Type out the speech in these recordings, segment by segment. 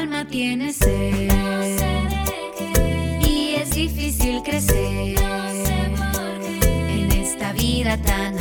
alma tiene sed. Y es difícil crecer en esta vida tan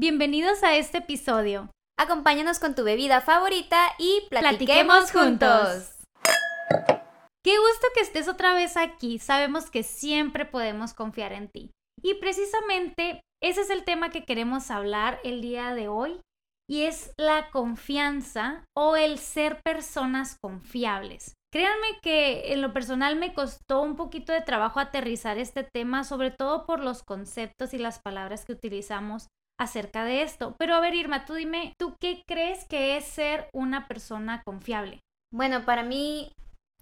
Bienvenidos a este episodio. acompáñanos con tu bebida favorita y Platiquemos platiquemos, juntos. juntos. Qué gusto que estés otra vez aquí. Sabemos que siempre podemos confiar en ti. Y precisamente ese es el tema que queremos hablar el día de hoy y es la confianza o el ser personas confiables. Créanme que en lo personal me costó un poquito de trabajo aterrizar este tema, sobre todo por los conceptos y las palabras que utilizamos acerca de esto. Pero a ver, Irma, tú dime, ¿tú qué crees que es ser una persona confiable? Bueno, para mí,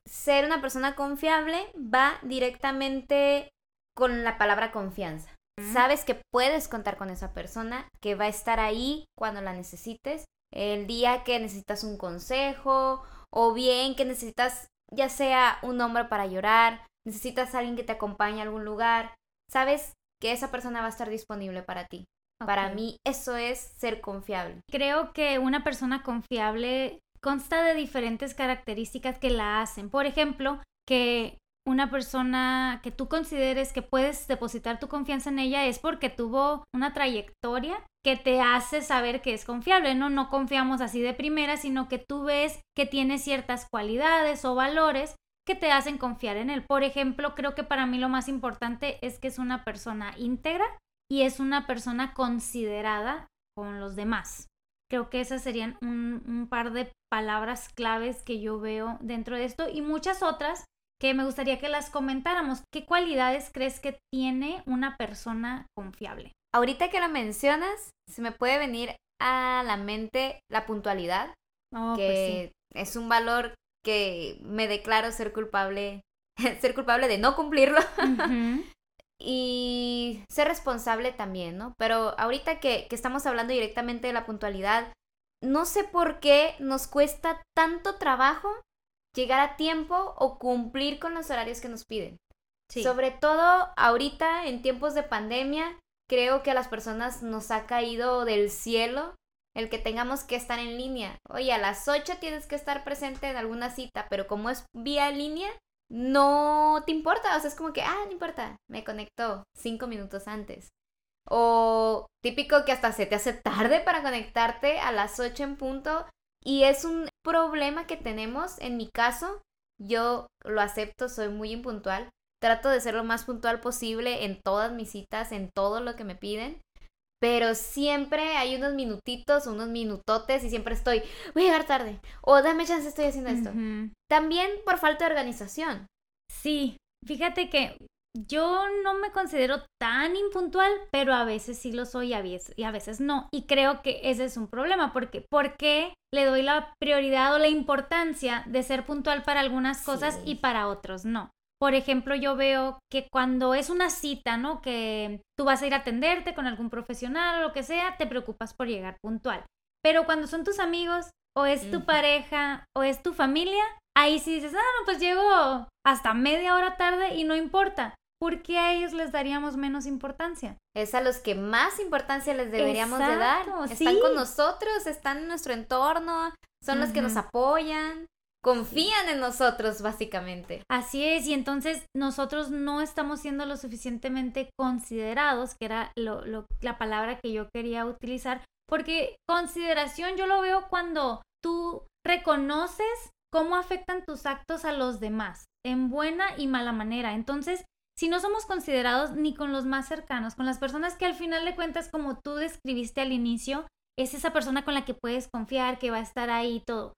ser una persona confiable va directamente con la palabra confianza. Ujú. Sabes que puedes contar con esa persona, que va a estar ahí cuando la necesites, el día que necesitas un consejo o bien que necesitas ya sea un hombre para llorar, necesitas a alguien que te acompañe a algún lugar, sabes que esa persona va a estar disponible para ti. Para mí eso es ser confiable. Creo que una persona confiable consta de diferentes características que la hacen. Por ejemplo, que una persona que tú consideres que puedes depositar tu confianza en ella es porque tuvo una trayectoria que te hace saber que es confiable, ¿no? No confiamos así de primera, sino que tú ves que tiene ciertas cualidades o valores que te hacen confiar en él. Por ejemplo, creo que para mí lo más importante es que es una persona íntegra y es una persona considerada con los demás. Creo que esas serían un, un par de palabras claves que yo veo dentro de esto y muchas otras que me gustaría que las comentáramos. ¿Qué cualidades crees que tiene una persona confiable? Ahorita que lo mencionas, se me puede venir a la mente la puntualidad, Oh, que es un valor que me declaro ser culpable, ser culpable de no cumplirlo Ujú. y ser responsable también, ¿no? Pero ahorita que, que estamos hablando directamente de la puntualidad, no sé por qué nos cuesta tanto trabajo llegar a tiempo o cumplir con los horarios que nos piden. Sí. Sobre todo ahorita en tiempos de pandemia, creo que a las personas nos ha caído del cielo el que tengamos que estar en línea. Oye, a las 8 tienes que estar presente en alguna cita, pero como es vía línea, no te importa. O sea, es como que, ah, no importa, me conectó cinco minutos antes. O típico que hasta se te hace tarde para conectarte a las 8 en punto. Y es un problema que tenemos. En mi caso, yo lo acepto, soy muy impuntual. Trato de ser lo más puntual posible en todas mis citas, en todo lo que me piden. Pero siempre hay unos minutitos, unos minutotes y siempre estoy, voy a llegar tarde. O dame chance, estoy haciendo esto. También por falta de organización. Sí, fíjate que yo no me considero tan impuntual, pero a veces sí lo soy y a veces, y a veces no. Y creo que ese es un problema, porque ¿por qué le doy la prioridad o la importancia de ser puntual para algunas cosas Sí. y para otros no? Por ejemplo, yo veo que cuando es una cita, ¿no? Que tú vas a ir a atenderte con algún profesional o lo que sea, te preocupas por llegar puntual. Pero cuando son tus amigos o es tu pareja o es tu familia, ahí sí dices, ah, no, pues llego hasta media hora tarde y no importa. ¿Por qué a ellos les daríamos menos importancia? Es a los que más importancia les deberíamos de dar. Están sí. con nosotros, están en nuestro entorno, son los que nos apoyan, confían en nosotros, básicamente. Así es, y entonces nosotros no estamos siendo lo suficientemente considerados, que era lo, la palabra que yo quería utilizar, porque consideración yo lo veo cuando tú reconoces cómo afectan tus actos a los demás, en buena y mala manera. Entonces, si no somos considerados ni con los más cercanos, con las personas que al final de cuentas, como tú describiste al inicio, es esa persona con la que puedes confiar, que va a estar ahí y todo.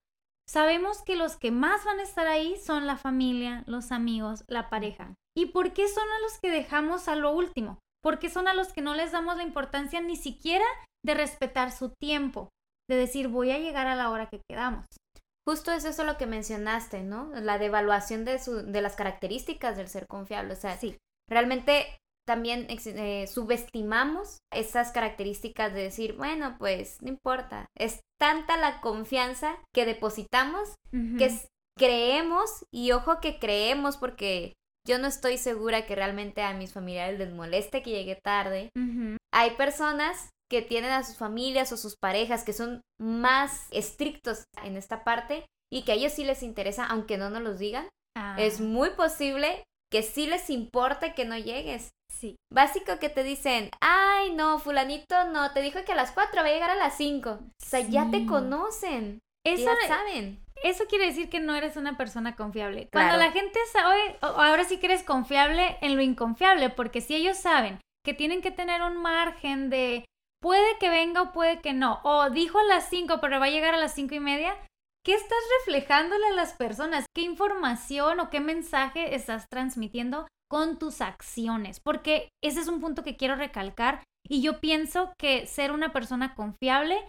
Sabemos que los que más van a estar ahí son la familia, los amigos, la pareja. ¿Y por qué son a los que dejamos a lo último? ¿Por qué son a los que no les damos la importancia ni siquiera de respetar su tiempo? De decir, voy a llegar a la hora que quedamos. Justo es eso lo que mencionaste, ¿no? La devaluación de, su, de las características del ser confiable. O sea, Sí. realmente también eh, subestimamos esas características de decir, bueno, pues no importa. Es tanta la confianza que depositamos que creemos, y ojo que creemos porque yo no estoy segura que realmente a mis familiares les moleste que llegue tarde. Hay personas que tienen a sus familias o sus parejas que son más estrictos en esta parte y que a ellos sí les interesa, aunque no nos los digan. Ah, Es muy posible que sí les importe que no llegues. sí. Básico que te dicen, ay no, fulanito no, te dijo que a las 4 va a llegar a las 5. O sea, ya te conocen, Eso, ya saben. eso quiere decir que no eres una persona confiable. Claro. Cuando la gente sabe, o- ahora sí que eres confiable en lo inconfiable, porque si ellos saben que tienen que tener un margen de puede que venga o puede que no, o dijo a las 5 pero va a llegar a las cinco y media, ¿qué estás reflejándole a las personas? ¿Qué información o qué mensaje estás transmitiendo con tus acciones? Porque ese es un punto que quiero recalcar y yo pienso que ser una persona confiable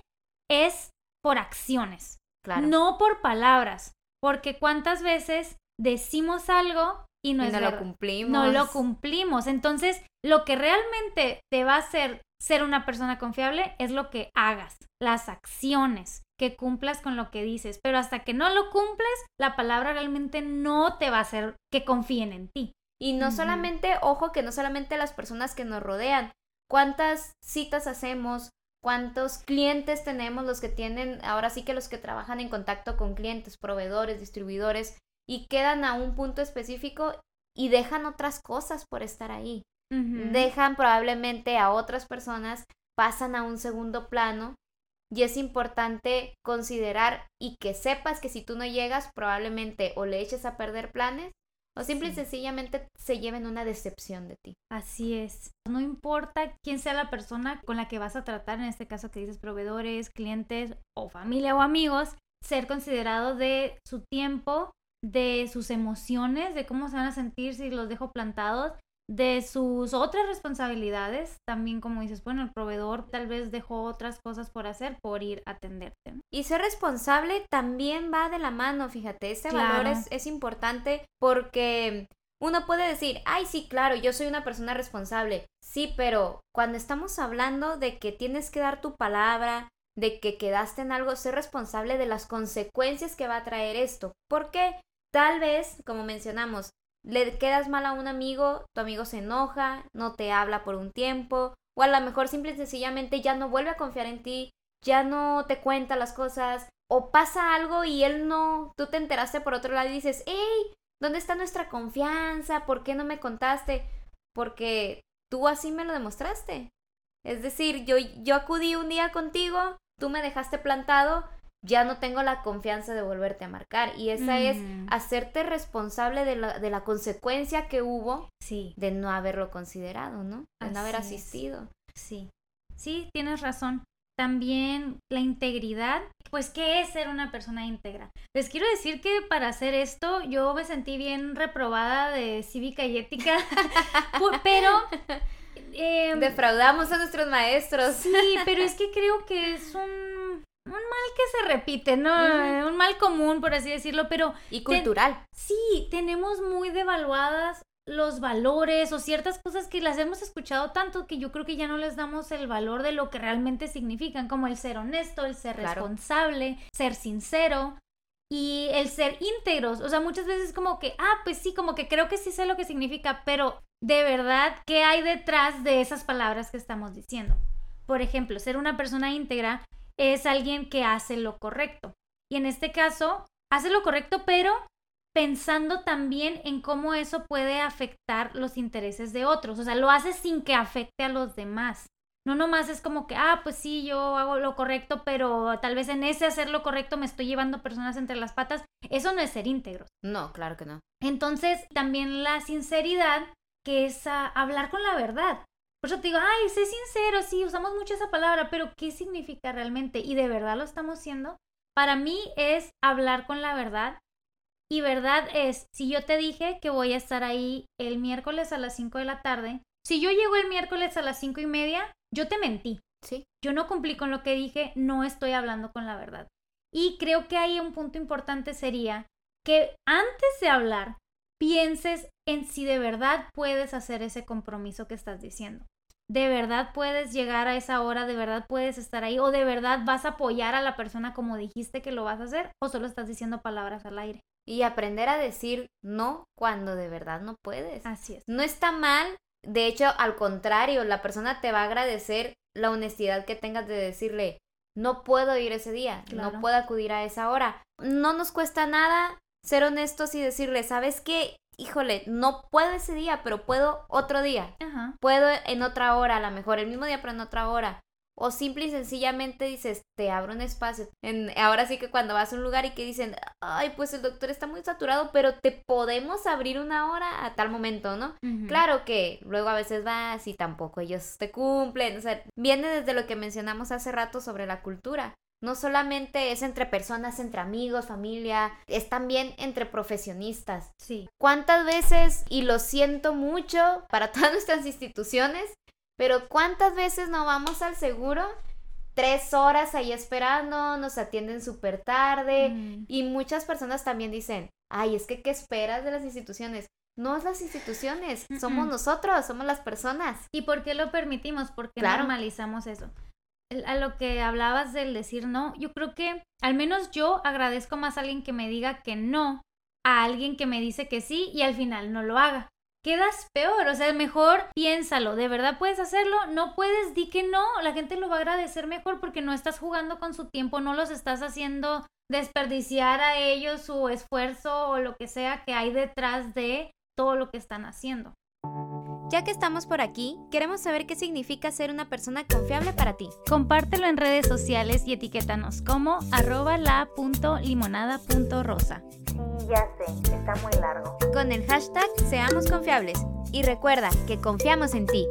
es por acciones. Claro. No por palabras, porque cuántas veces decimos algo y no Y es no lo verdad. cumplimos. No lo cumplimos. Entonces, lo que realmente te va a hacer ser una persona confiable es lo que hagas, las acciones, que cumplas con lo que dices. Pero hasta que no lo cumples, la palabra realmente no te va a hacer que confíen en ti. Y no solamente, ojo, que no solamente las personas que nos rodean. ¿Cuántas citas hacemos? ¿Cuántos clientes tenemos los que tienen, ahora sí que los que trabajan en contacto con clientes, proveedores, distribuidores, y quedan a un punto específico y dejan otras cosas por estar ahí? Dejan probablemente a otras personas, pasan a un segundo plano y es importante considerar y que sepas que si tú no llegas probablemente o le eches a perder planes o simple y sencillamente se lleven una decepción de ti. Así es. No importa quién sea la persona con la que vas a tratar, en este caso que dices proveedores, clientes o familia o amigos, ser considerado de su tiempo, de sus emociones, de cómo se van a sentir si los dejo plantados, de sus otras responsabilidades, también como dices, bueno, el proveedor tal vez dejó otras cosas por hacer por ir a atenderte. Y ser responsable también va de la mano, fíjate, este valor es, es importante porque uno puede decir, ay, sí, claro, yo soy una persona responsable. Sí, pero cuando estamos hablando de que tienes que dar tu palabra, de que quedaste en algo, ser responsable de las consecuencias que va a traer esto. Porque tal vez, como mencionamos, le quedas mal a un amigo, tu amigo se enoja, no te habla por un tiempo, o a lo mejor simple y sencillamente ya no vuelve a confiar en ti, ya no te cuenta las cosas, o pasa algo y él no, tú te enteraste por otro lado y dices, hey, ¿dónde está nuestra confianza? ¿Por qué no me contaste? Porque tú así me lo demostraste. Es decir, yo, yo acudí un día contigo, tú me dejaste plantado, ya no tengo la confianza de volverte a marcar. Y esa es Mm. hacerte responsable de la, de la consecuencia que hubo Sí, de no haberlo considerado, ¿no? De no haber es. asistido. sí. Sí, tienes razón. También la integridad, pues, ¿qué es ser una persona íntegra? Les quiero decir que para hacer esto yo me sentí bien reprobada de cívica y ética, pero... em, Defraudamos a nuestros maestros. Sí, pero es que creo que es un, un mal que se repite, ¿no? Un mal común, por así decirlo, pero Y cultural. sí, tenemos muy devaluadas los valores o ciertas cosas que las hemos escuchado tanto que yo creo que ya no les damos el valor de lo que realmente significan, como el ser honesto, el ser Claro. responsable, ser sincero y el ser íntegros. O sea, muchas veces como que, ah, pues sí, como que creo que sí sé lo que significa, pero de verdad, ¿qué hay detrás de esas palabras que estamos diciendo? Por ejemplo, ser una persona íntegra es alguien que hace lo correcto. Y en este caso, hace lo correcto, pero pensando también en cómo eso puede afectar los intereses de otros. O sea, lo hace sin que afecte a los demás. No nomás es como que, ah, pues sí, yo hago lo correcto, pero tal vez en ese hacer lo correcto me estoy llevando personas entre las patas. Eso no es ser íntegros. No, claro que no. Entonces, también la sinceridad, que es hablar con la verdad. Por eso te digo, ay, sé sincero, sí, usamos mucho esa palabra, pero ¿qué significa realmente? ¿Y de verdad lo estamos haciendo? Para mí es hablar con la verdad. Y verdad es, si yo te dije que voy a estar ahí el miércoles a las 5 de la tarde, si yo llego el miércoles a las 5 y media, yo te mentí. Sí. Yo no cumplí con lo que dije, no estoy hablando con la verdad. Y creo que ahí un punto importante sería que antes de hablar, pienses en si de verdad puedes hacer ese compromiso que estás diciendo. De verdad puedes llegar a esa hora, de verdad puedes estar ahí, o de verdad vas a apoyar a la persona como dijiste que lo vas a hacer, o solo estás diciendo palabras al aire. Y aprender a decir no cuando de verdad no puedes. Así es. No está mal, de hecho, al contrario, la persona te va a agradecer la honestidad que tengas de decirle, no puedo ir ese día, Claro. no puedo acudir a esa hora. No nos cuesta nada ser honestos y decirle, ¿sabes qué? Híjole, no puedo ese día, pero puedo otro día. Ajá. Puedo en otra hora, a lo mejor el mismo día, pero en otra hora. O simple y sencillamente dices, te abro un espacio. En, ahora sí que cuando vas a un lugar y que dicen, ay, pues el doctor está muy saturado, pero te podemos abrir una hora a tal momento, ¿no? Claro que luego a veces vas y tampoco ellos te cumplen. O sea, viene desde lo que mencionamos hace rato sobre la cultura. No solamente es entre personas, entre amigos, familia, es también entre profesionistas. Sí. ¿Cuántas veces, y lo siento mucho para todas nuestras instituciones, pero cuántas veces no vamos al seguro? Tres horas ahí esperando, nos atienden súper tarde Mm. y muchas personas también dicen, ay, es que ¿qué esperas de las instituciones? No es las instituciones, somos nosotros, somos las personas. ¿Y por qué lo permitimos? ¿Por qué Claro. normalizamos eso? A lo que hablabas del decir no, yo creo que al menos yo agradezco más a alguien que me diga que no a alguien que me dice que sí y al final no lo haga. Quedas peor, o sea, mejor piénsalo, ¿de verdad puedes hacerlo? No puedes, di que no, la gente lo va a agradecer mejor porque no estás jugando con su tiempo, no los estás haciendo desperdiciar a ellos su esfuerzo o lo que sea que hay detrás de todo lo que están haciendo. Ya que estamos por aquí, queremos saber qué significa ser una persona confiable para ti. Compártelo en redes sociales y etiquétanos como arroba la.limonada.rosa. Ya sé, está muy largo. Con el hashtag Seamos Confiables. Y recuerda que confiamos en ti.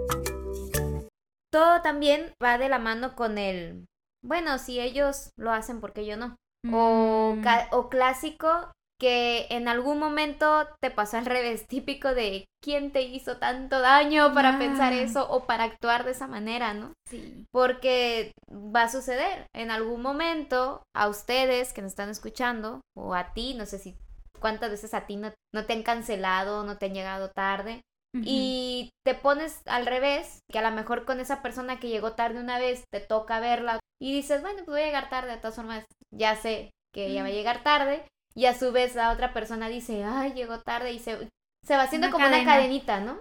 Todo también va de la mano con el, bueno, si ellos lo hacen, porque yo no? O, Mm, o clásico que en algún momento te pasó al revés, típico de quién te hizo tanto daño para pensar Ah. eso o para actuar de esa manera, ¿no? sí. Porque va a suceder en algún momento a ustedes que nos están escuchando o a ti, no sé si cuántas veces a ti no, no te han cancelado, no te han llegado tarde y te pones al revés, que a lo mejor con esa persona que llegó tarde una vez te toca verla y dices, bueno, pues voy a llegar tarde, de todas formas ya sé que ella va a llegar tarde y a su vez la otra persona dice, ay, llegó tarde y se, se va haciendo Una como cadena. una cadenita, ¿no?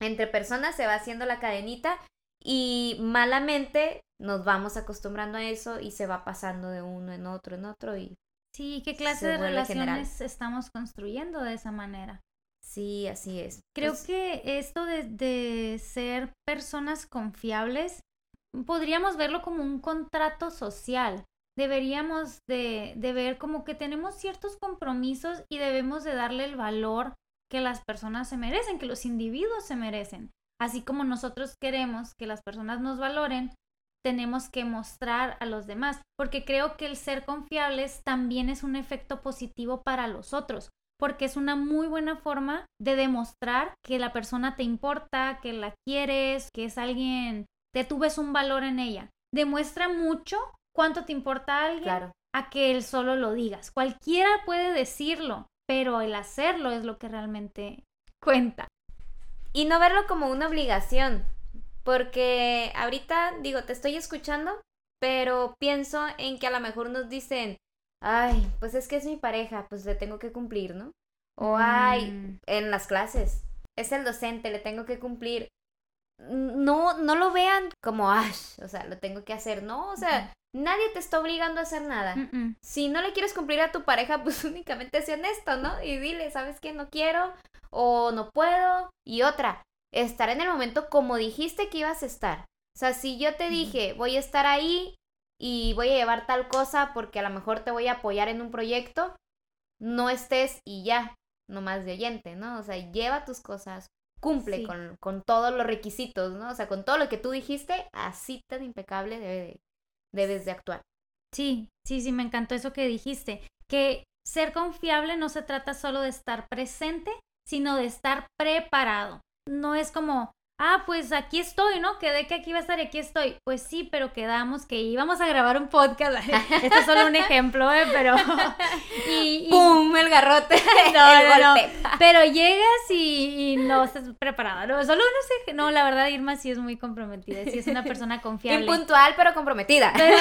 Entre personas se va haciendo la cadenita y malamente nos vamos acostumbrando a eso y se va pasando de uno en otro en otro y Sí, ¿qué clase se de general. relaciones estamos construyendo de esa manera? sí, así es. Creo Pues, que esto de, de ser personas confiables, podríamos verlo como un contrato social. Deberíamos de, de ver como que tenemos ciertos compromisos y debemos de darle el valor que las personas se merecen, que los individuos se merecen. Así como nosotros queremos que las personas nos valoren, tenemos que mostrar a los demás, porque creo que el ser confiables también es un efecto positivo para los otros, porque es una muy buena forma de demostrar que la persona te importa, que la quieres, que es alguien, que tú ves un valor en ella. Demuestra mucho cuánto te importa a alguien claro. a que él solo lo digas. Cualquiera puede decirlo, pero el hacerlo es lo que realmente cuenta. Y no verlo como una obligación, porque ahorita digo, te estoy escuchando, pero pienso en que a lo mejor nos dicen, ay, pues es que es mi pareja, pues le tengo que cumplir, ¿no? O ay, Mm, en las clases, es el docente, le tengo que cumplir. No, no lo vean como, ay, o sea, lo tengo que hacer, ¿no? O sea, nadie te está obligando a hacer nada. Si no le quieres cumplir a tu pareja, pues únicamente sé honesto, ¿no? Y dile, ¿sabes qué? No quiero o no puedo. Y otra, estar en el momento como dijiste que ibas a estar. O sea, si yo te dije, voy a estar ahí y voy a llevar tal cosa porque a lo mejor te voy a apoyar en un proyecto, no estés y ya, nomás de oyente, ¿no? O sea, lleva tus cosas, cumple Sí. con, con todos los requisitos, ¿no? O sea, con todo lo que tú dijiste, así tan impecable debe de- debes de actuar. Sí, sí, sí, me encantó eso que dijiste, que ser confiable no se trata solo de estar presente, sino de estar preparado. No es como, ah, pues aquí estoy, ¿no? Quedé que aquí iba a estar y aquí estoy. Pues sí, pero quedamos que íbamos a grabar un podcast. Este es solo un ejemplo, ¿eh? Pero... Y, y- ¡Pum! El garrote. No, el no. Pero llegas y, y no estás preparada. No, solo no sé. No, la verdad, Irma sí es muy comprometida. Sí es una persona confiable. Impuntual, pero comprometida. Pero-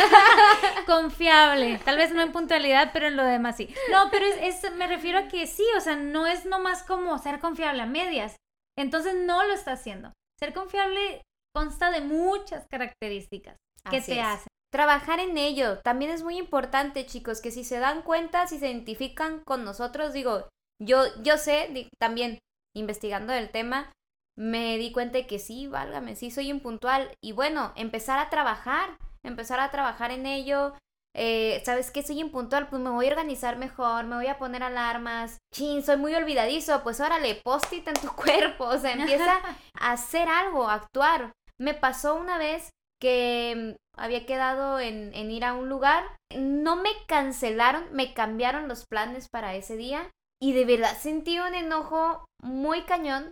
confiable. Tal vez no en puntualidad, pero en lo demás sí. No, pero es, es- me refiero a que sí, o sea, no es nomás como ser confiable a medias. Entonces no lo está haciendo. Ser confiable consta de muchas características que Así te es. hacen. Trabajar en ello también es muy importante, chicos, que si se dan cuenta, si se identifican con nosotros, digo, yo, yo sé, también investigando el tema, me di cuenta de que sí, válgame, sí soy impuntual. Y bueno, empezar a trabajar, empezar a trabajar en ello. Eh, ¿Sabes qué? Soy impuntual, pues me voy a organizar mejor, me voy a poner alarmas. Chin, soy muy olvidadizo, pues órale, post-it en tu cuerpo. O sea, empieza a hacer algo, a actuar. Me pasó una vez que mm, había quedado en, en ir a un lugar. No me cancelaron, me cambiaron los planes para ese día. Y de verdad sentí un enojo muy cañón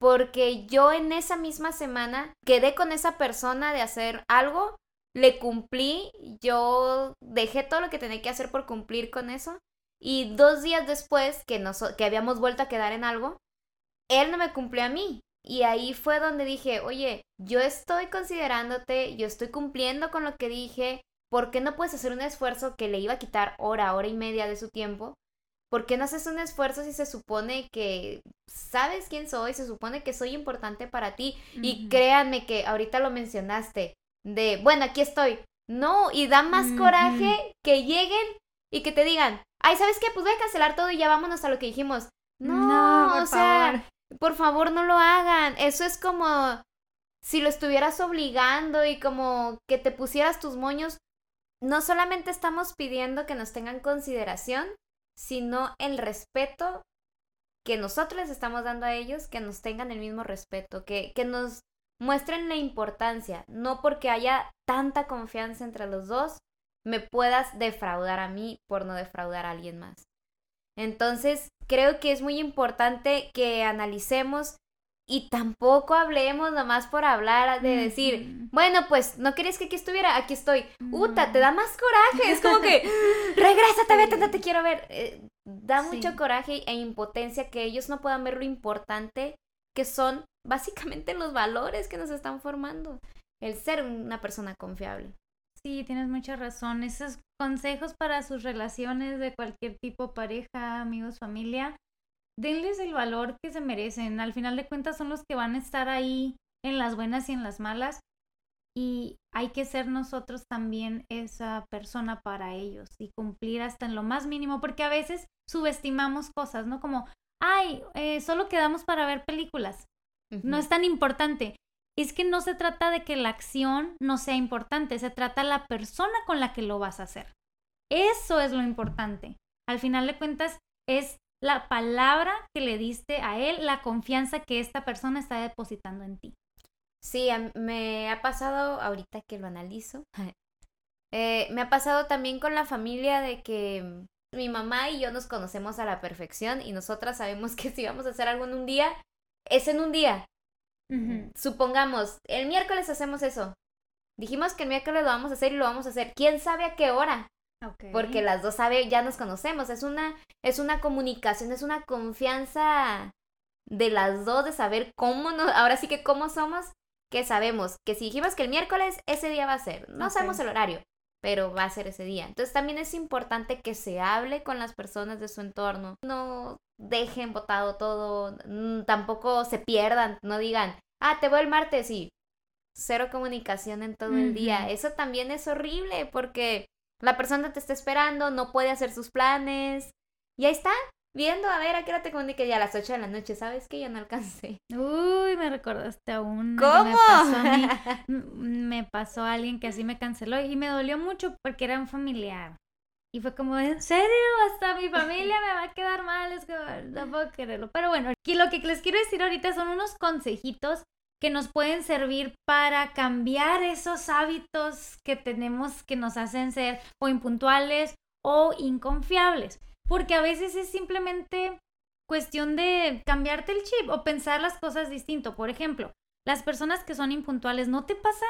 porque yo en esa misma semana quedé con esa persona de hacer algo, le cumplí, yo dejé todo lo que tenía que hacer por cumplir con eso. Y dos días después que, nos, que habíamos vuelto a quedar en algo, él no me cumplió a mí. Y ahí fue donde dije, oye, yo estoy considerándote, yo estoy cumpliendo con lo que dije, ¿por qué no puedes hacer un esfuerzo que le iba a quitar hora, hora y media de su tiempo? ¿Por qué no haces un esfuerzo si se supone que sabes quién soy, se supone que soy importante para ti? Y créanme que ahorita lo mencionaste, de, bueno, aquí estoy. No, y da más coraje que lleguen y que te digan, ay, ¿sabes qué? Pues voy a cancelar todo y ya vámonos a lo que dijimos. No, por o sea, favor. por favor no lo hagan. Eso es como si lo estuvieras obligando y como que te pusieras tus moños. No solamente estamos pidiendo que nos tengan consideración, sino el respeto que nosotros les estamos dando a ellos, que nos tengan el mismo respeto, que, que nos muestren la importancia, no porque haya tanta confianza entre los dos, me puedas defraudar a mí por no defraudar a alguien más. Entonces, creo que es muy importante que analicemos y tampoco hablemos nomás por hablar de decir, bueno, pues no querías que aquí estuviera, aquí estoy. Uta, te da más coraje, es como que, regrésate, vete, no te quiero ver. Eh, da Sí. mucho coraje e impotencia que ellos no puedan ver lo importante que son básicamente los valores que nos están formando. El ser una persona confiable. Sí, tienes mucha razón. Esos consejos para sus relaciones de cualquier tipo, pareja, amigos, familia, denles el valor que se merecen. Al final de cuentas son los que van a estar ahí en las buenas y en las malas. Y hay que ser nosotros también esa persona para ellos y cumplir hasta en lo más mínimo, porque a veces subestimamos cosas, ¿no? Como, ay, eh, solo quedamos para ver películas no es tan importante. Es que no se trata de que la acción no sea importante, se trata la persona con la que lo vas a hacer. Eso es lo importante. Al final de cuentas, es la palabra que le diste a él, la confianza que esta persona está depositando en ti. Sí, me ha pasado, ahorita que lo analizo, eh, me ha pasado también con la familia de que mi mamá y yo nos conocemos a la perfección y nosotras sabemos que si vamos a hacer algo en un día, es en un día. Supongamos, el miércoles hacemos eso. Dijimos que el miércoles lo vamos a hacer y lo vamos a hacer. ¿Quién sabe a qué hora? Porque las dos sabe, ya nos conocemos. Es una, es una comunicación, es una confianza de las dos de saber cómo nos, ahora sí que cómo somos, que sabemos que si dijimos que el miércoles, ese día va a ser. No sabemos el horario, pero va a ser ese día. Entonces también es importante que se hable con las personas de su entorno. No dejen botado todo, tampoco se pierdan, no digan, ah, te voy el martes y cero comunicación en todo el día. Eso también es horrible porque la persona te está esperando, no puede hacer sus planes. Y ahí está, viendo a ver a qué hora te comunique ya a las 8 de la noche. ¿Sabes que Ya no alcancé. Uy, me recordaste a una que me ¿Cómo? pasó a mí. M- Me pasó a alguien que así me canceló y me dolió mucho porque era un familiar. Y fue como, ¿en serio? Hasta mi familia me va a quedar mal, es que no puedo quererlo. Pero bueno, lo que les quiero decir ahorita son unos consejitos que nos pueden servir para cambiar esos hábitos que tenemos que nos hacen ser o impuntuales o inconfiables. Porque a veces es simplemente cuestión de cambiarte el chip o pensar las cosas distinto. Por ejemplo, las personas que son impuntuales, ¿no te pasa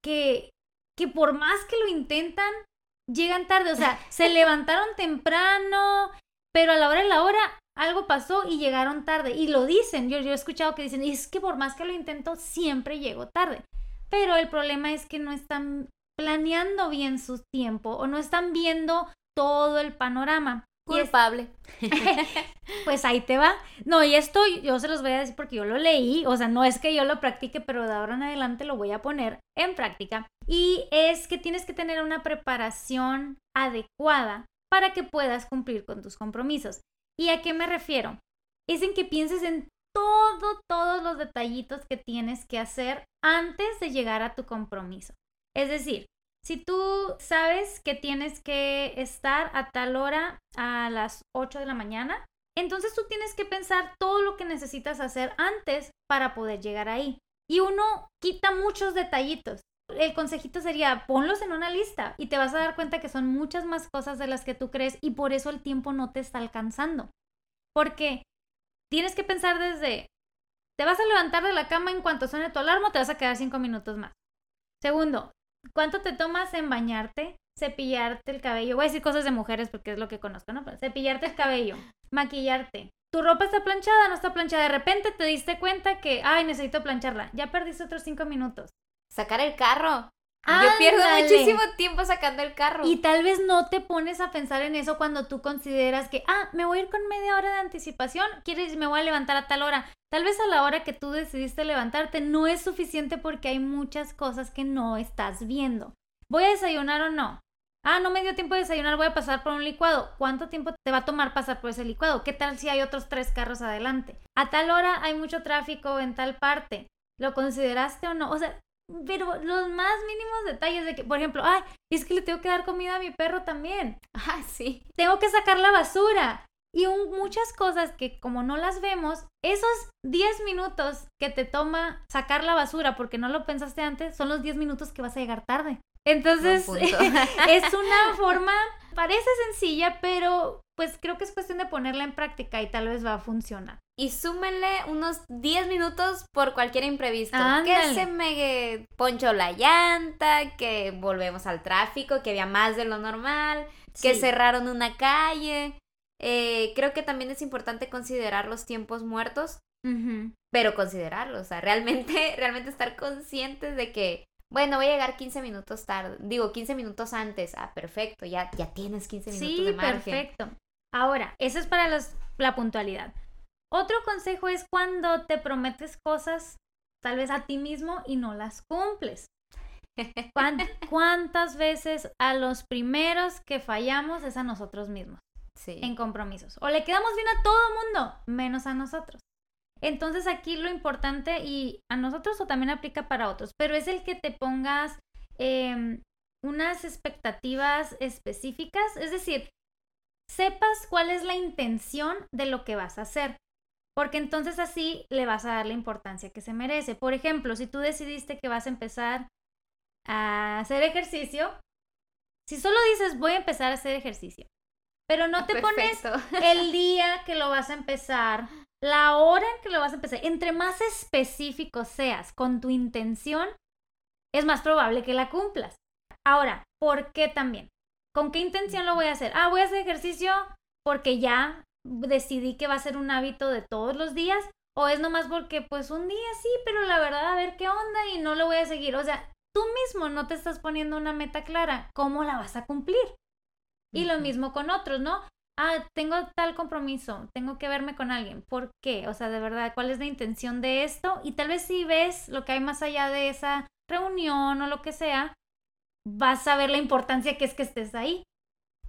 que, que por más que lo intentan, llegan tarde? O sea, se levantaron temprano, pero a la hora de la hora algo pasó y llegaron tarde. Y lo dicen, yo, yo he escuchado que dicen, es que por más que lo intento, siempre llego tarde. Pero el problema es que no están planeando bien su tiempo o no están viendo todo el panorama. Culpable. pues ahí te va. No, y esto yo se los voy a decir porque yo lo leí, o sea, no es que yo lo practique, pero de ahora en adelante lo voy a poner en práctica. Y es que tienes que tener una preparación adecuada para que puedas cumplir con tus compromisos. ¿Y a qué me refiero? Es en que pienses en todo, todos los detallitos que tienes que hacer antes de llegar a tu compromiso. Es decir, si tú sabes que tienes que estar a tal hora a las 8 de la mañana, entonces tú tienes que pensar todo lo que necesitas hacer antes para poder llegar ahí. Y uno quita muchos detallitos. El consejito sería ponlos en una lista y te vas a dar cuenta que son muchas más cosas de las que tú crees y por eso el tiempo no te está alcanzando. Porque tienes que pensar desde, te vas a levantar de la cama en cuanto suene tu alarma, te vas a quedar cinco minutos más. Segundo, ¿cuánto te tomas en bañarte, cepillarte el cabello? Voy a decir cosas de mujeres porque es lo que conozco, ¿no? Pero cepillarte el cabello, maquillarte. Tu ropa está planchada, no está planchada. De repente te diste cuenta que, ay, necesito plancharla. Ya perdiste otros cinco minutos. Sacar el carro. Yo pierdo muchísimo tiempo sacando el carro. Y tal vez no te pones a pensar en eso cuando tú consideras que, ah, me voy a ir con media hora de anticipación, quieres, me voy a levantar a tal hora. Tal vez a la hora que tú decidiste levantarte no es suficiente porque hay muchas cosas que no estás viendo. ¿Voy a desayunar o no? Ah, no me dio tiempo de desayunar, voy a pasar por un licuado. ¿Cuánto tiempo te va a tomar pasar por ese licuado? ¿Qué tal si hay otros tres carros adelante? A tal hora hay mucho tráfico en tal parte. ¿Lo consideraste o no? O sea, pero los más mínimos detalles de que, por ejemplo, ay, es que le tengo que dar comida a mi perro también. Ah, sí. Tengo que sacar la basura. Y un- muchas cosas que como no las vemos, esos 10 minutos que te toma sacar la basura porque no lo pensaste antes, son los 10 minutos que vas a llegar tarde. Entonces, es una forma, parece sencilla, pero pues creo que es cuestión de ponerla en práctica y tal vez va a funcionar. Y súmenle unos 10 minutos por cualquier imprevisto. Ándale. Que se me ponchó la llanta, que volvemos al tráfico, que había más de lo normal, que Sí. cerraron una calle. Eh, creo que también es importante considerar los tiempos muertos, pero considerarlos, o sea, realmente, realmente estar conscientes de que, bueno, voy a llegar 15 minutos tarde, digo 15 minutos antes, ah, perfecto, ya, ya tienes 15 minutos Sí, de margen. perfecto. Ahora, eso es para los- la puntualidad. Otro consejo es cuando te prometes cosas, tal vez a ti mismo, y no las cumples. ¿Cuán- ¿Cuántas veces a los primeros que fallamos es a nosotros mismos Sí. en compromisos? O le quedamos bien a todo mundo, menos a nosotros. Entonces aquí lo importante, y a nosotros o también aplica para otros, pero es el que te pongas em, unas expectativas específicas, es decir, sepas cuál es la intención de lo que vas a hacer. Porque entonces así le vas a dar la importancia que se merece. Por ejemplo, si tú decidiste que vas a empezar a hacer ejercicio, si solo dices voy a empezar a hacer ejercicio, pero no te pones el día que lo vas a empezar, la hora en que lo vas a empezar, entre más específico seas con tu intención, es más probable que la cumplas. Ahora, ¿por qué también? ¿Con qué intención lo voy a hacer? Ah, voy a hacer ejercicio porque ya decidí que va a ser un hábito de todos los días. O es nomás porque pues un día sí, pero la verdad a ver qué onda y no lo voy a seguir. O sea, tú mismo no te estás poniendo una meta clara. ¿Cómo la vas a cumplir? Y lo mismo con otros, ¿no? Ah, tengo tal compromiso, tengo que verme con alguien. ¿Por qué? O sea, de verdad, ¿cuál es la intención de esto? Y tal vez si ves lo que hay más allá de esa reunión o lo que sea, vas a ver la importancia que es que estés ahí.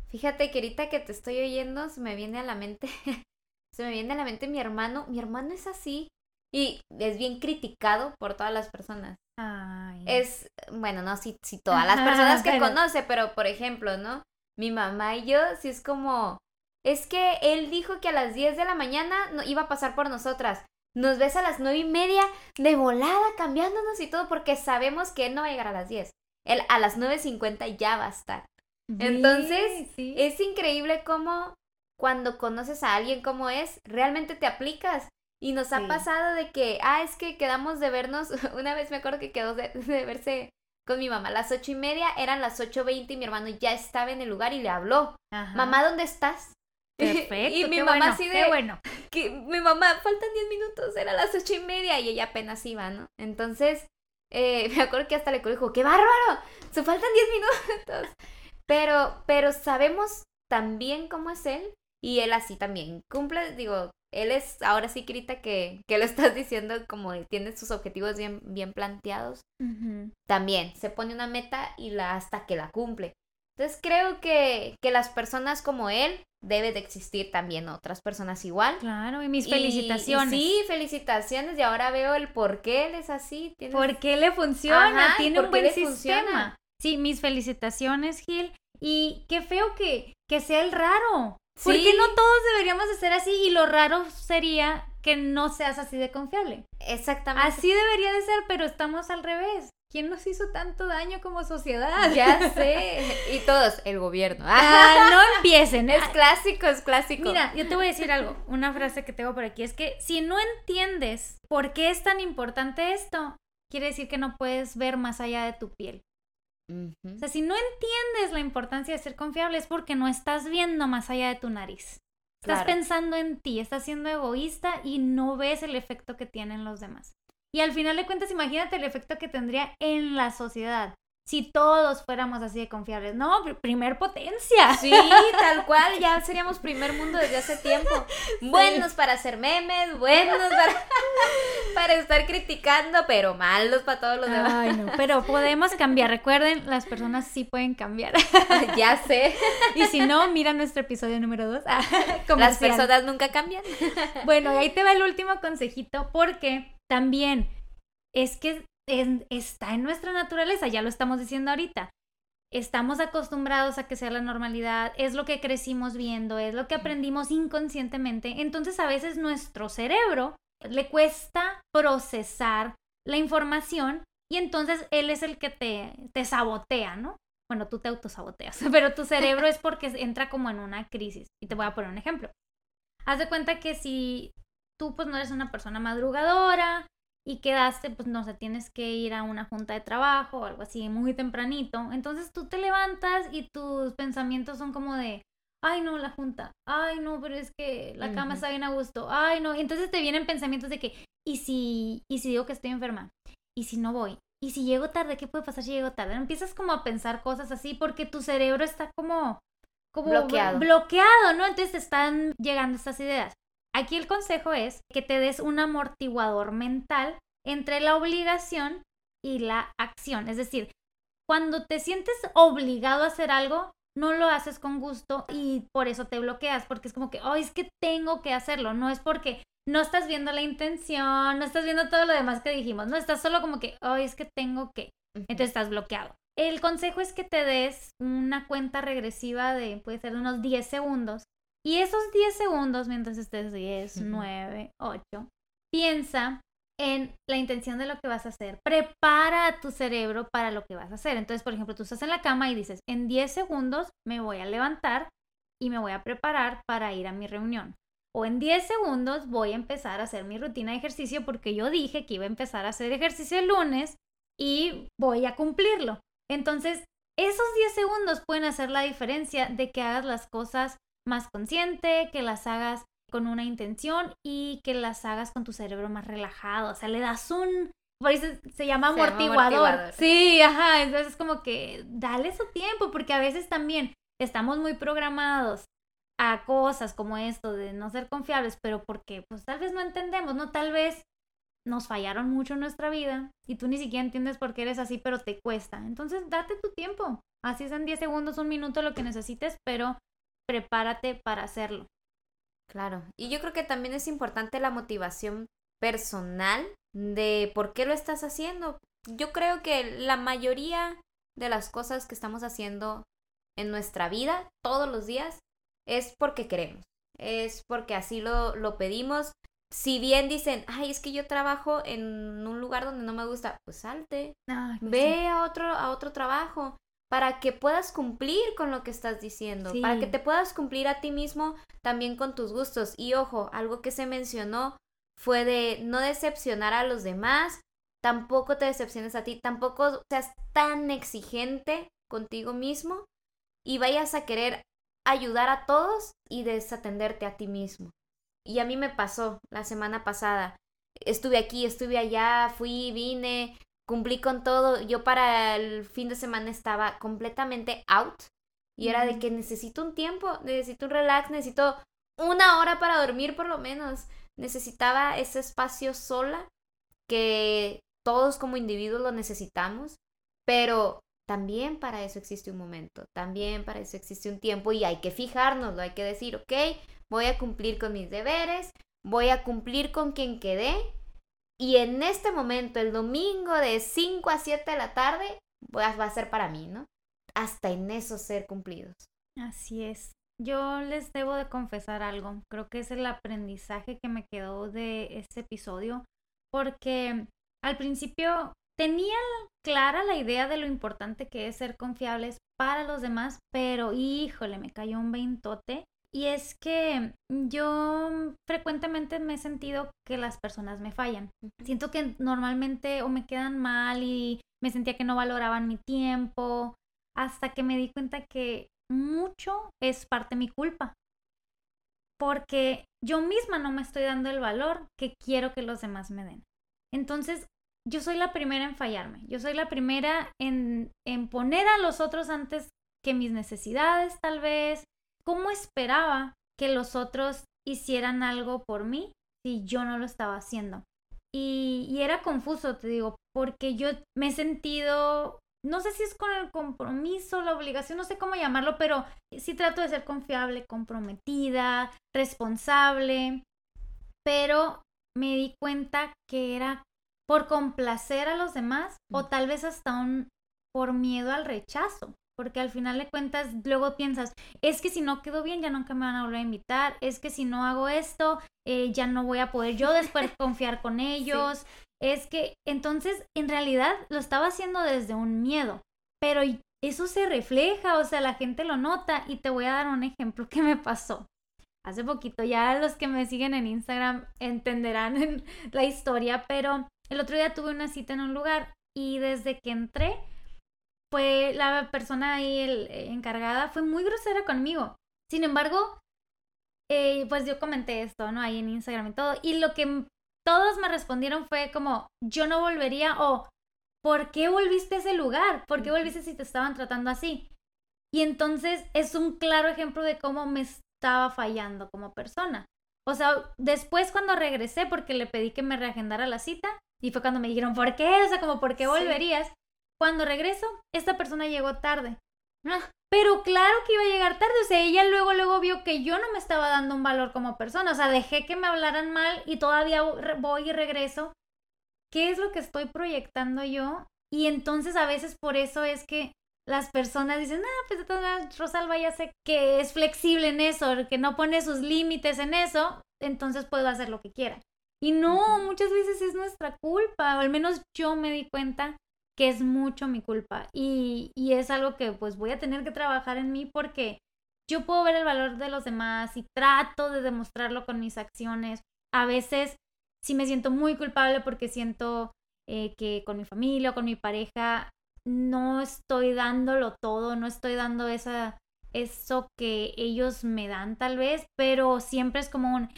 Fíjate que ahorita que te estoy oyendo, se me viene a la mente, se me viene a la mente mi hermano. Mi hermano es así y es bien criticado por todas las personas. Ay. Es, bueno, no si, si todas las personas que conoce, pero por ejemplo, ¿no? Mi mamá y yo, sí es como, es que él dijo que a las 10 de la mañana no, iba a pasar por nosotras. Nos ves a las nueve y media de volada cambiándonos y todo porque sabemos que él no va a llegar a las 10. Él a las 9.50 ya va a estar. Entonces, Sí. Es increíble cómo cuando conoces a alguien como es, realmente te aplicas Y nos ha Sí. pasado de que, ah, es que quedamos de vernos, una vez me acuerdo que quedó de, de verse con mi mamá a las ocho y media, eran las ocho veinte y mi hermano ya estaba en el lugar y le habló, Ajá. mamá, ¿dónde estás? Perfecto. y mi qué mamá bueno, así qué de, bueno. que mi mamá, faltan 10 minutos, era las ocho y media y ella apenas iba, ¿no? Entonces, eh, me acuerdo que hasta le dijo, ¡qué bárbaro! Se faltan 10 minutos. Pero, pero sabemos también cómo es él y él así también cumple, digo, él es ahora sí, Krita, que, que lo estás diciendo como tiene sus objetivos bien, bien planteados. También se pone una meta y la hasta que la cumple. Entonces creo que, que las personas como él debe de existir también otras personas igual. Claro, y mis Y- felicitaciones. y sí, felicitaciones. Y ahora veo el por qué él es así. tienes- ¿Por qué le funciona? Ajá, ¿y Tiene un buen funciona? sistema. Sí, mis felicitaciones, Gil. Y qué feo que, que sea el raro. ¿Por Sí. qué no todos deberíamos de ser así? Y lo raro sería que no seas así de confiable. Exactamente. Así debería de ser, pero estamos al revés. ¿Quién nos hizo tanto daño como sociedad? Ya sé. Y todos, el gobierno. Ah, no empiecen. es clásico, es clásico. Mira, yo te voy a decir algo, una frase que tengo por aquí, es que si no entiendes por qué es tan importante esto, quiere decir que no puedes ver más allá de tu piel. O sea, si no entiendes la importancia de ser confiable es porque no estás viendo más allá de tu nariz. Estás Claro. pensando en ti, estás siendo egoísta y no ves el efecto que tienen los demás. Y al final de cuentas, imagínate el efecto que tendría en la sociedad si todos fuéramos así de confiables. No, pr- primer potencia. Sí, tal cual, ya seríamos primer mundo desde hace tiempo. Buenos para hacer memes, buenos para, para estar criticando, pero malos para todos los demás. Ay, no, pero podemos cambiar. Recuerden, las personas sí pueden cambiar. ya sé, Y si no, mira nuestro episodio número 2. las personas nunca cambian. Bueno, y ahí te va el último consejito, porque también es que en- está en nuestra naturaleza, ya lo estamos diciendo ahorita. Estamos acostumbrados a que sea la normalidad, es lo que crecimos viendo, es lo que aprendimos inconscientemente. Entonces a veces nuestro cerebro le cuesta procesar la información y entonces él es el que te, te sabotea, ¿no? Bueno, tú te autosaboteas, pero tu cerebro es porque entra como en una crisis. Y te voy a poner un ejemplo. Haz de cuenta que si tú pues no eres una persona madrugadora y quedaste, pues no sé, tienes que ir a una junta de trabajo o algo así muy tempranito, entonces tú te levantas y tus pensamientos son como de, ay no, la junta, ay no, pero es que la cama está bien a gusto, ay no, y entonces te vienen pensamientos de que, ¿y si, y si digo que estoy enferma? ¿Y si no voy? ¿Y si llego tarde? ¿Qué puede pasar si llego tarde? Empiezas como a pensar cosas así porque tu cerebro está como, como Bloqueado. bloqueado, ¿no? Entonces te están llegando estas ideas. Aquí el consejo es que te des un amortiguador mental entre la obligación y la acción. Es decir, cuando te sientes obligado a hacer algo, no lo haces con gusto y por eso te bloqueas, porque es como que, oh, es que tengo que hacerlo, no es porque no estás viendo la intención, no estás viendo todo lo demás que dijimos, no estás solo como que, oh, es que tengo que, entonces estás bloqueado. El consejo es que te des una cuenta regresiva de, puede ser de unos 10 segundos, y esos 10 segundos, mientras estés 10, Ujú. 9, 8, piensa en la intención de lo que vas a hacer. Prepara a tu cerebro para lo que vas a hacer. Entonces, por ejemplo, tú estás en la cama y dices, en 10 segundos me voy a levantar y me voy a preparar para ir a mi reunión. O en 10 segundos voy a empezar a hacer mi rutina de ejercicio porque yo dije que iba a empezar a hacer ejercicio el lunes y voy a cumplirlo. Entonces, esos 10 segundos pueden hacer la diferencia de que hagas las cosas más consciente, que las hagas con una intención y que las hagas con tu cerebro más relajado. O sea, le das un... Por eso se llama Se llama amortiguador. amortiguador. Sí, ajá. Entonces es como que dale su tiempo porque a veces también estamos muy programados a cosas como esto de no ser confiables, pero porque pues tal vez no entendemos, ¿no? Tal vez nos fallaron mucho en nuestra vida y tú ni siquiera entiendes por qué eres así, pero te cuesta. Entonces date tu tiempo. Así es en 10 segundos, un minuto, lo que necesites, pero prepárate para hacerlo. Claro. Y yo creo que también es importante la motivación personal de por qué lo estás haciendo. Yo creo que la mayoría de las cosas que estamos haciendo en nuestra vida todos los días es porque queremos. Es porque así lo, lo pedimos. Si bien dicen, ay, es que yo trabajo en un lugar donde no me gusta, pues salte, ve a otro, a otro trabajo para que puedas cumplir con lo que estás diciendo, Sí. para que te puedas cumplir a ti mismo también con tus gustos. Y ojo, algo que se mencionó fue de no decepcionar a los demás, tampoco te decepciones a ti, tampoco seas tan exigente contigo mismo y vayas a querer ayudar a todos y desatenderte a ti mismo. Y a mí me pasó la semana pasada. Estuve aquí, estuve allá, fui, vine, cumplí con todo. Yo para el fin de semana estaba completamente out. Y era de que necesito un tiempo, necesito un relax, necesito una hora para dormir por lo menos. Necesitaba ese espacio sola que todos como individuos lo necesitamos. Pero también para eso existe un momento, también para eso existe un tiempo y hay que fijárnoslo, hay que decir, ok, voy a cumplir con mis deberes, voy a cumplir con quien quedé y en este momento, el domingo de 5 a 7 de la tarde, va a ser para mí, ¿no? Hasta en eso ser cumplidos. Así es. Yo les debo de confesar algo. Creo que es el aprendizaje que me quedó de este episodio. Porque al principio tenía clara la idea de lo importante que es ser confiables para los demás, pero híjole, me cayó un veintote y es que yo frecuentemente me he sentido que las personas me fallan. Siento que normalmente o me quedan mal y me sentía que no valoraban mi tiempo, hasta que me di cuenta que mucho es parte de mi culpa. Porque yo misma no me estoy dando el valor que quiero que los demás me den. Entonces, yo soy la primera en fallarme. Yo soy la primera en, en poner a los otros antes que mis necesidades, tal vez, ¿cómo esperaba que los otros hicieran algo por mí si yo no lo estaba haciendo? Y, era confuso, te digo, porque yo me he sentido, no sé si es con el compromiso, la obligación, no sé cómo llamarlo, pero sí trato de ser confiable, comprometida, responsable, pero me di cuenta que era por complacer a los demás o tal vez hasta un por miedo al rechazo porque al final de cuentas luego piensas, es que si no quedo bien ya nunca me van a volver a invitar, es que si no hago esto eh, ya no voy a poder yo después confiar con ellos, es que entonces en realidad lo estaba haciendo desde un miedo, pero eso se refleja, o sea, la gente lo nota y te voy a dar un ejemplo que me pasó. Hace poquito, ya los que me siguen en Instagram entenderán la historia, pero el otro día tuve una cita en un lugar y desde que entré fue la persona ahí el, eh, encargada, fue muy grosera conmigo. Sin embargo, eh, pues yo comenté esto, ¿no? Ahí en Instagram y todo. Y lo que todos me respondieron fue como, yo no volvería o, ¿por qué volviste a ese lugar? ¿Por qué volviste si te estaban tratando así? Y entonces es un claro ejemplo de cómo me estaba fallando como persona. O sea, después cuando regresé, porque le pedí que me reagendara la cita, y fue cuando me dijeron, ¿por qué? O sea, como, ¿por qué volverías? Cuando regreso, esta persona llegó tarde. Ah, pero claro que iba a llegar tarde, o sea, ella luego, luego vio que yo no me estaba dando un valor como persona, o sea, dejé que me hablaran mal y todavía voy y regreso. ¿Qué es lo que estoy proyectando yo? Y entonces a veces por eso es que las personas dicen, ah, pues entonces Rosalba ya sé que es flexible en eso, que no pone sus límites en eso, entonces puedo hacer lo que quiera. Y no, muchas veces es nuestra culpa, o al menos yo me di cuenta que es mucho mi culpa y, y es algo que pues voy a tener que trabajar en mí porque yo puedo ver el valor de los demás y trato de demostrarlo con mis acciones. A veces sí me siento muy culpable porque siento eh, que con mi familia o con mi pareja no estoy dándolo todo, no estoy dando esa, eso que ellos me dan tal vez, pero siempre es como un,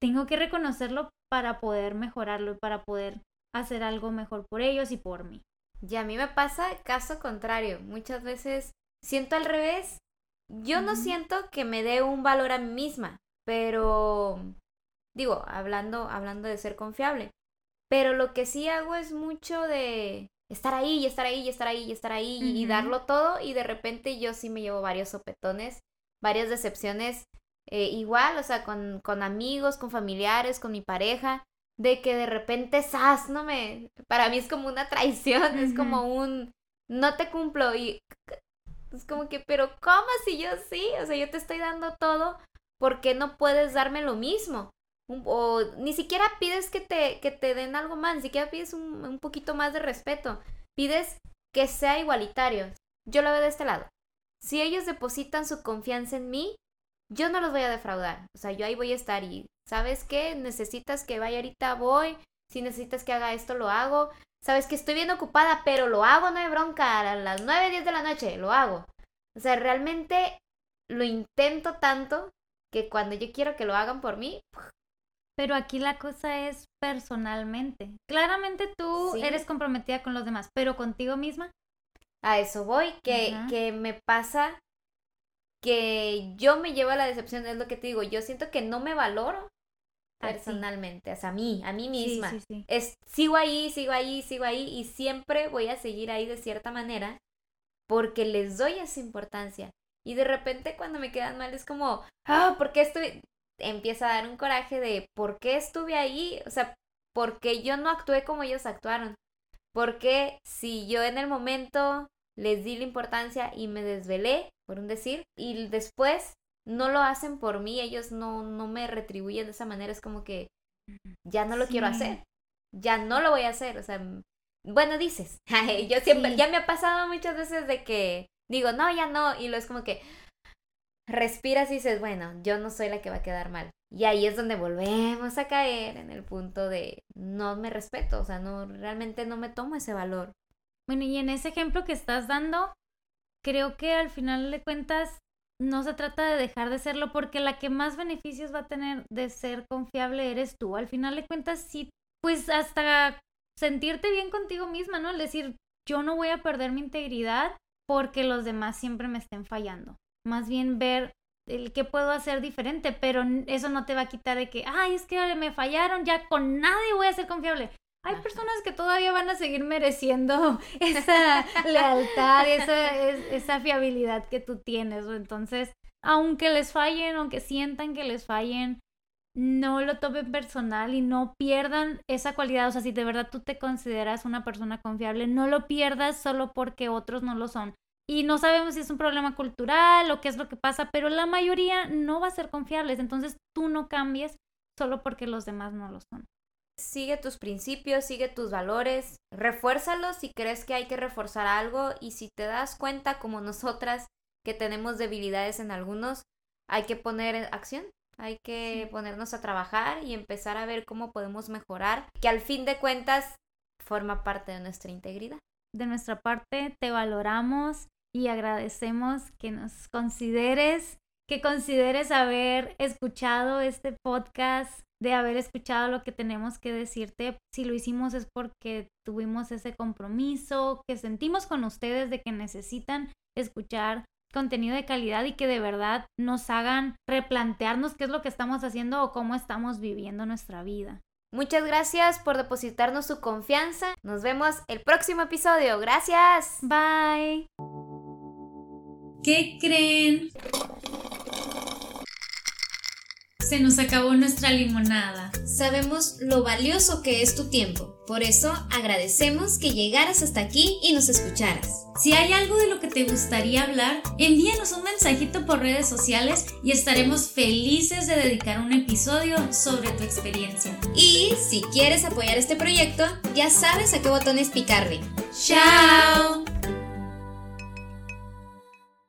tengo que reconocerlo para poder mejorarlo y para poder hacer algo mejor por ellos y por mí. Y a mí me pasa caso contrario. Muchas veces siento al revés. Yo no siento que me dé un valor a mí misma, pero digo, hablando, hablando de ser confiable. Pero lo que sí hago es mucho de estar ahí y estar ahí y estar ahí y estar ahí y darlo todo y de repente yo sí me llevo varios sopetones, varias decepciones eh, igual, o sea, con, con amigos, con familiares, con mi pareja de que de repente, sas, no me, para mí es como una traición, es como un, no te cumplo y es como que, pero ¿cómo si yo sí? O sea, yo te estoy dando todo, ¿por qué no puedes darme lo mismo? O ni siquiera pides que te, que te den algo más, ni siquiera pides un, un poquito más de respeto, pides que sea igualitario. Yo lo veo de este lado. Si ellos depositan su confianza en mí, yo no los voy a defraudar. O sea, yo ahí voy a estar y ¿sabes qué? Necesitas que vaya ahorita, voy. Si necesitas que haga esto, lo hago. ¿Sabes que estoy bien ocupada, pero lo hago, no hay bronca? A las 9, 10 de la noche, lo hago. O sea, realmente lo intento tanto que cuando yo quiero que lo hagan por mí, Pero aquí la cosa es personalmente. Claramente tú Sí. eres comprometida con los demás, pero contigo misma. a eso voy, que, Ajá. que me pasa que yo me llevo a la decepción, es lo que te digo, yo siento que no me valoro personalmente, o sea, a mí, a mí misma. Sí, sí, sí. Es, sigo ahí, sigo ahí, sigo ahí y siempre voy a seguir ahí de cierta manera porque les doy esa importancia. Y de repente cuando me quedan mal es como, ah, ¿por qué estuve? Empieza a dar un coraje de, ¿por qué estuve ahí? O sea, porque yo no actué como ellos actuaron. Porque si yo en el momento les di la importancia y me desvelé, por un decir, y después no lo hacen por mí, ellos no, no me retribuyen de esa manera, es como que ya no lo quiero hacer, ya no lo voy a hacer, o sea, bueno, dices, yo siempre, Sí. ya me ha pasado muchas veces de que digo, no, ya no, y lo es como que respiras y dices, bueno, yo no soy la que va a quedar mal. Y ahí es donde volvemos a caer en el punto de no me respeto, o sea, no, realmente no me tomo ese valor. Bueno, y en ese ejemplo que estás dando, creo que al final de cuentas no se trata de dejar de serlo porque la que más beneficios va a tener de ser confiable eres tú. Al final de cuentas, sí, pues hasta sentirte bien contigo misma, ¿no? El decir, yo no voy a perder mi integridad porque los demás siempre me estén fallando. Más bien ver el qué puedo hacer diferente, pero eso no te va a quitar de que, ay, es que me fallaron, ya con nadie voy a ser confiable. Hay personas que todavía van a seguir mereciendo esa lealtad, esa, es- esa fiabilidad que tú tienes. Entonces, aunque les fallen, aunque sientan que les fallen, no lo tomen personal y no pierdan esa cualidad. O sea, si de verdad tú te consideras una persona confiable, no lo pierdas solo porque otros no lo son. Y no sabemos si es un problema cultural o qué es lo que pasa, pero la mayoría no va a ser confiables. Entonces tú no cambies solo porque los demás no lo son. Sigue tus principios, sigue tus valores, refuérzalos si crees que hay que reforzar algo y si te das cuenta como nosotras que tenemos debilidades en algunos, hay que poner acción, hay que Sí. ponernos a trabajar y empezar a ver cómo podemos mejorar, que al fin de cuentas forma parte de nuestra integridad. de nuestra parte te valoramos y agradecemos que nos consideres, que consideres haber escuchado este podcast, de haber escuchado lo que tenemos que decirte. Si lo hicimos es porque tuvimos ese compromiso, que sentimos con ustedes de que necesitan escuchar contenido de calidad y que de verdad nos hagan replantearnos qué es lo que estamos haciendo o cómo estamos viviendo nuestra vida. Muchas gracias por depositarnos su confianza. Nos vemos el próximo episodio. Gracias. Bye. ¿Qué creen? Se nos acabó nuestra limonada. Sabemos lo valioso que es tu tiempo, por eso agradecemos que llegaras hasta aquí y nos escucharas. Si hay algo de lo que te gustaría hablar, envíanos un mensajito por redes sociales y estaremos felices de dedicar un episodio sobre tu experiencia. Y si quieres apoyar este proyecto, ya sabes a qué botones picarle. ¡Chao!